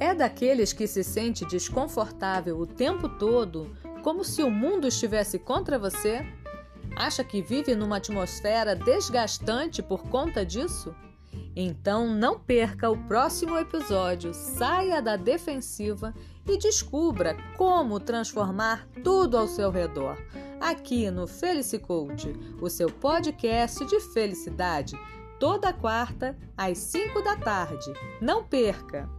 É daqueles que se sente desconfortável o tempo todo, como se o mundo estivesse contra você? Acha que vive numa atmosfera desgastante por conta disso? Então não perca o próximo episódio, saia da defensiva e descubra como transformar tudo ao seu redor. Aqui no Felice Coach, o seu podcast de felicidade, toda quarta às 5 da tarde. Não perca!